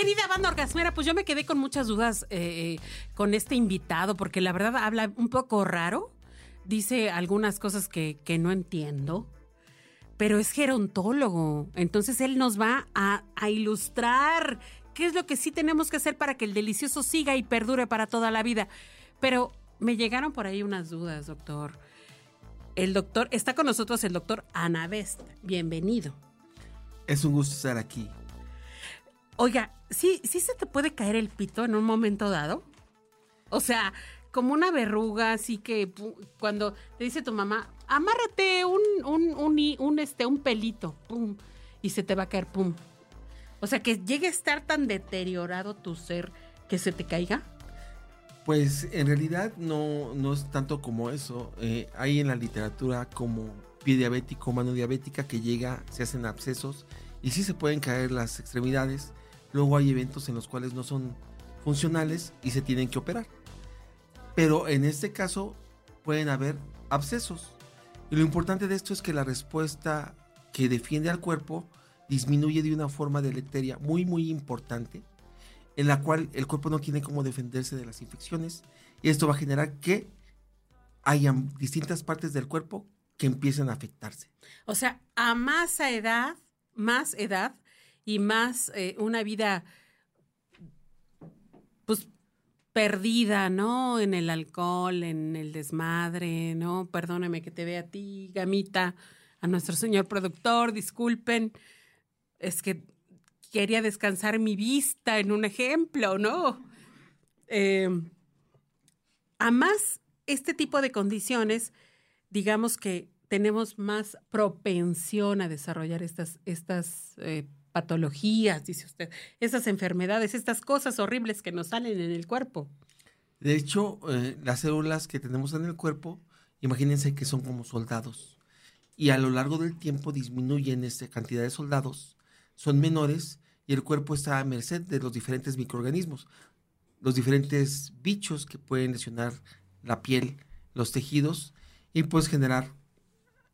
Querida banda orgasmera, pues yo me quedé con muchas dudas eh, con este invitado, porque la verdad habla un poco raro, dice algunas cosas que, que no entiendo, pero es gerontólogo, entonces él nos va a, a ilustrar qué es lo que sí tenemos que hacer para que el delicioso siga y perdure para toda la vida. Pero me llegaron por ahí unas dudas, doctor. El doctor, está con nosotros el doctor Anabest. Bienvenido. Es un gusto estar aquí. Oiga, ¿sí, ¿sí se te puede caer el pito en un momento dado? O sea, como una verruga, así que cuando te dice tu mamá, amárrate un, un, un, este, un pelito, pum, y se te va a caer, pum. O sea, que llegue a estar tan deteriorado tu ser que se te caiga. Pues en realidad no, no es tanto como eso. Eh, hay en la literatura como pie diabético, mano diabética que llega, se hacen abscesos y sí se pueden caer las extremidades. Luego hay eventos en los cuales no son funcionales y se tienen que operar. Pero en este caso pueden haber abscesos. Y lo importante de esto es que la respuesta que defiende al cuerpo disminuye de una forma deleteria muy muy importante en la cual el cuerpo no tiene cómo defenderse de las infecciones y esto va a generar que hayan distintas partes del cuerpo que empiecen a afectarse. O sea, a más edad, más edad y más eh, una vida, pues, perdida, ¿no? En el alcohol, en el desmadre, ¿no? Perdóname que te vea a ti, gamita, a nuestro señor productor, disculpen. Es que quería descansar mi vista en un ejemplo, ¿no? Eh, a más este tipo de condiciones, digamos que tenemos más propensión a desarrollar estas, estas eh, patologías, dice usted, estas enfermedades, estas cosas horribles que nos salen en el cuerpo. De hecho, eh, las células que tenemos en el cuerpo, imagínense que son como soldados y a lo largo del tiempo disminuyen esta cantidad de soldados, son menores y el cuerpo está a merced de los diferentes microorganismos, los diferentes bichos que pueden lesionar la piel, los tejidos y pues generar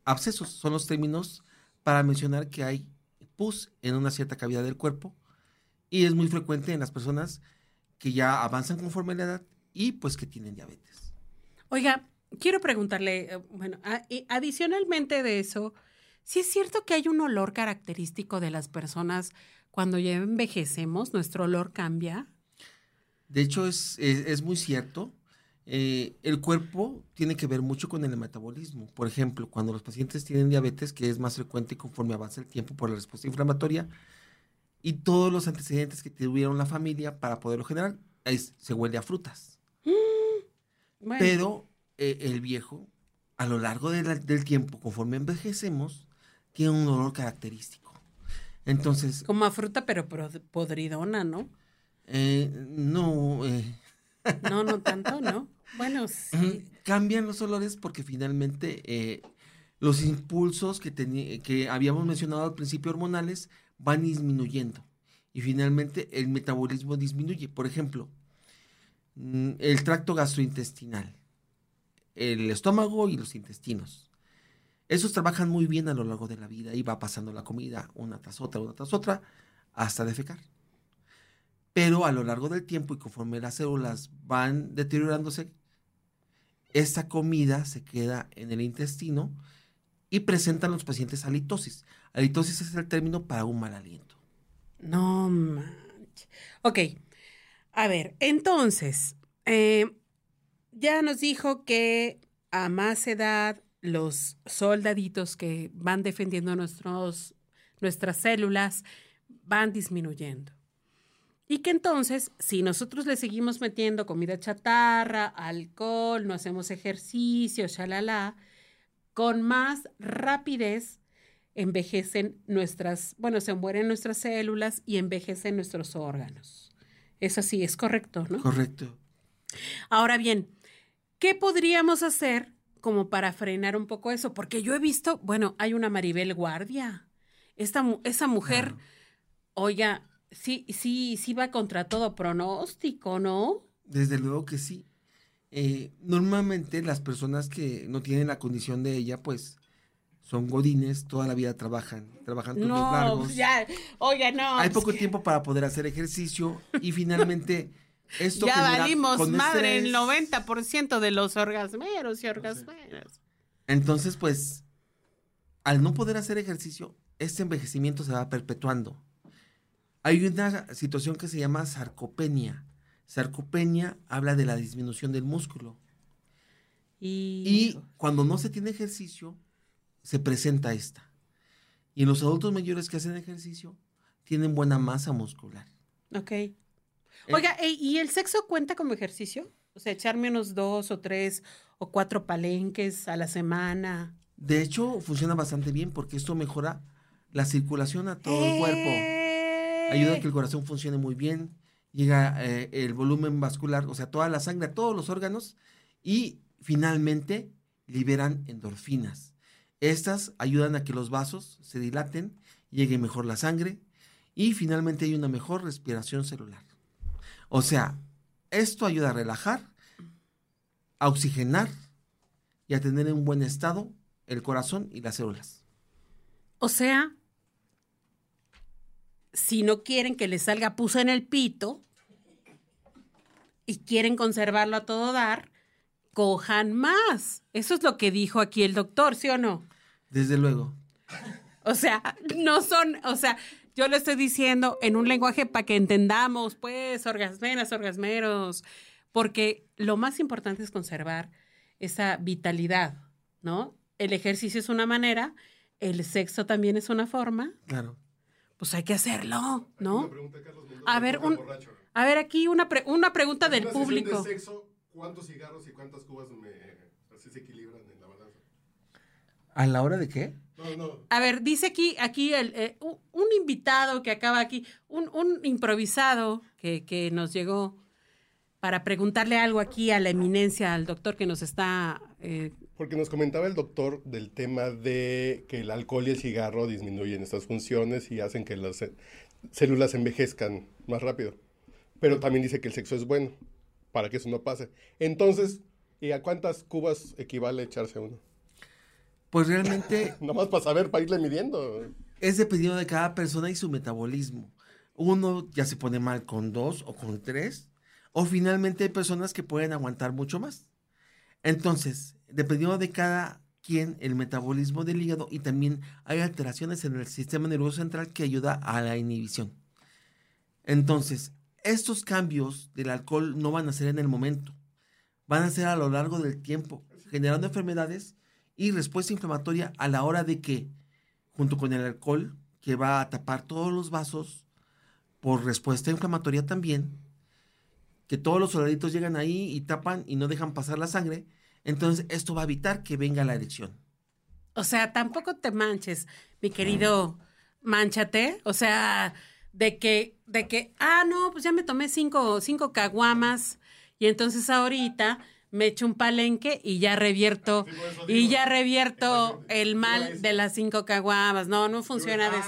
abscesos. Son los términos para mencionar que hay pus en una cierta cavidad del cuerpo y es muy frecuente en las personas que ya avanzan conforme a la edad y pues que tienen diabetes. Oiga, quiero preguntarle, eh, bueno, adicionalmente de eso, si es cierto que hay un olor característico de las personas cuando ya envejecemos, nuestro olor cambia. De hecho, es, es, es muy cierto. Eh, el cuerpo tiene que ver mucho con el metabolismo. Por ejemplo, cuando los pacientes tienen diabetes, que es más frecuente conforme avanza el tiempo por la respuesta inflamatoria, y todos los antecedentes que tuvieron la familia para poderlo generar, es- se huele a frutas. Bueno, Pero eh, el viejo, a lo largo de la- del tiempo, conforme envejecemos, tiene un olor característico. Entonces, como a fruta, pero podridona, ¿no? eh, no... eh, No, no tanto, ¿no? Bueno, sí. Cambian los olores porque finalmente eh, los impulsos que, que habíamos mencionado al principio hormonales van disminuyendo y finalmente el metabolismo disminuye. Por ejemplo, mm, el tracto gastrointestinal, el estómago y los intestinos. Esos trabajan muy bien a lo largo de la vida y va pasando la comida una tras otra, una tras otra, hasta defecar. Pero a lo largo del tiempo y conforme las células van deteriorándose, esta comida se queda en el intestino y presentan los pacientes halitosis. Halitosis es el término para un mal aliento. No manches. Ok. A ver, entonces, eh, ya nos dijo que a más edad los soldaditos que van defendiendo nuestros, nuestras células van disminuyendo. Y que entonces, si nosotros le seguimos metiendo comida chatarra, alcohol, no hacemos ejercicio, shalala, con más rapidez envejecen nuestras, bueno, se mueren nuestras células y envejecen nuestros órganos. Es así, es correcto, ¿no? Correcto. Ahora bien, ¿qué podríamos hacer como para frenar un poco eso? Porque yo he visto, bueno, hay una Maribel Guardia. Esta, esa mujer, oiga, sí, sí, sí va contra todo pronóstico, ¿no? Desde luego que sí. Eh, normalmente las personas que no tienen la condición de ella, pues son godines, toda la vida trabajan, trabajan turnos no, largos. Ya, oiga, no. Hay poco tiempo para poder hacer ejercicio y finalmente esto ya valimos madre el 90% de los orgasmeros y orgasmeros. Entonces, pues, al no poder hacer ejercicio, este envejecimiento se va perpetuando. Hay una situación que se llama sarcopenia. Sarcopenia habla de la disminución del músculo. Y, y cuando no se tiene ejercicio, se presenta esta. Y en los adultos mayores que hacen ejercicio, tienen buena masa muscular. Ok. Oiga, ¿y el sexo cuenta como ejercicio? O sea, echarme unos dos o tres o cuatro palenques a la semana. De hecho, funciona bastante bien porque esto mejora la circulación a todo el cuerpo. Ayuda a que el corazón funcione muy bien. Llega eh, el volumen vascular, o sea, toda la sangre a todos los órganos. Y finalmente liberan endorfinas. Estas ayudan a que los vasos se dilaten, llegue mejor la sangre y finalmente hay una mejor respiración celular. O sea, esto ayuda a relajar, a oxigenar y a tener en buen estado el corazón y las células. O sea, si no quieren que les salga puso en el pito y quieren conservarlo a todo dar, cojan más. Eso es lo que dijo aquí el doctor, ¿sí o no? Desde luego. O sea, no son, o sea, yo le estoy diciendo en un lenguaje para que entendamos, pues, orgasmeras, orgasmeros, porque lo más importante es conservar esa vitalidad, ¿no? El ejercicio es una manera, el sexo también es una forma. Claro. Pues hay que hacerlo, ¿no? a ver, un, a ver aquí una, una pregunta del público. De sexo, ¿Cuántos cigarros y cuántas cubas me, así se equilibran en la balanza? ¿A la hora de qué? No, no. A ver, dice aquí, aquí el, eh, un, invitado que acaba aquí, un, un improvisado que, que, nos llegó para preguntarle algo aquí a la eminencia, al doctor que nos está... Eh... Porque nos comentaba el doctor del tema de que el alcohol y el cigarro disminuyen estas funciones y hacen que las células envejezcan más rápido. Pero también dice que el sexo es bueno para que eso no pase. Entonces, ¿y a cuántas cubas equivale echarse uno? Pues realmente... Nomás para saber, para irle midiendo. Es dependiendo de cada persona y su metabolismo. Uno ya se pone mal con dos o con tres, o finalmente hay personas que pueden aguantar mucho más. Entonces, dependiendo de cada quien, el metabolismo del hígado y también hay alteraciones en el sistema nervioso central que ayuda a la inhibición. Entonces, estos cambios del alcohol no van a ser en el momento, van a ser a lo largo del tiempo, generando enfermedades y respuesta inflamatoria a la hora de que, junto con el alcohol, que va a tapar todos los vasos, por respuesta inflamatoria también, que todos los soldaditos llegan ahí y tapan y no dejan pasar la sangre, entonces esto va a evitar que venga la erección. O sea, tampoco te manches, mi querido, manchate, o sea, de que, de que, ah, no, pues ya me tomé cinco, cinco caguamas y entonces ahorita me echo un palenque y ya revierto, y ya revierto el mal de las cinco caguamas. No, no funciona de,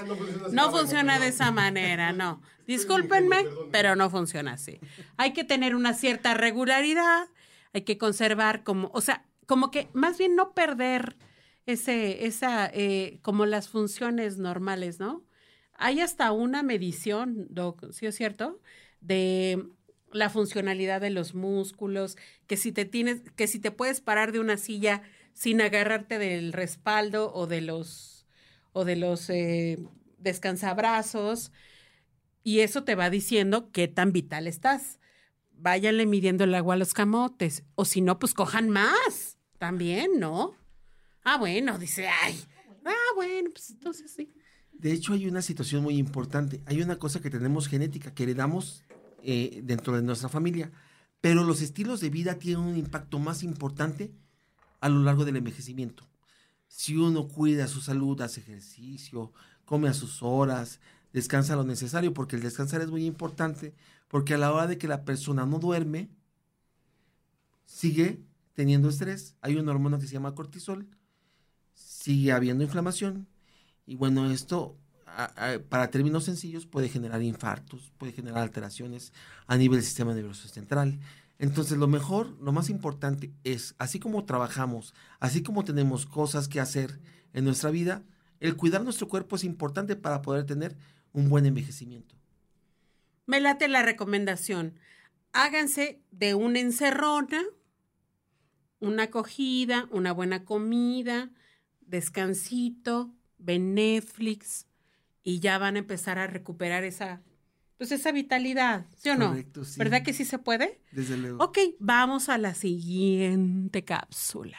no funciona de esa manera, no. Discúlpenme, pero no funciona así. Hay que tener una cierta regularidad, hay que conservar como, o sea, como que más bien no perder ese, esa, eh, como las funciones normales, ¿no? Hay hasta una medición, Doc, ¿sí es cierto? De la funcionalidad de los músculos, que si te tienes, que si te puedes parar de una silla sin agarrarte del respaldo o de los o de los eh, descansabrazos, y eso te va diciendo qué tan vital estás. Váyanle midiendo el agua a los camotes, o si no, pues cojan más, también, ¿no? Ah, bueno, dice, ay, ah, bueno, pues entonces sí. De hecho, hay una situación muy importante. Hay una cosa que tenemos genética, que heredamos eh, dentro de nuestra familia, pero los estilos de vida tienen un impacto más importante a lo largo del envejecimiento. si uno cuida su salud, hace ejercicio, come a sus horas, descansa lo necesario, porque el descansar es muy importante, porque a la hora de que la persona no duerme, sigue teniendo estrés, hay una hormona que se llama cortisol, sigue habiendo inflamación, y bueno, esto para términos sencillos puede generar infartos, puede generar alteraciones a nivel del sistema nervioso central. Entonces, lo mejor, lo más importante es, así como trabajamos, así como tenemos cosas que hacer en nuestra vida, el cuidar nuestro cuerpo es importante para poder tener un buen envejecimiento. Me late la recomendación. Háganse de una encerrona, una acogida, una buena comida, descansito, ven Netflix y ya van a empezar a recuperar esa pues esa vitalidad, ¿sí o no? Sí. ¿Verdad que sí se puede? Desde luego. Ok, vamos a la siguiente cápsula.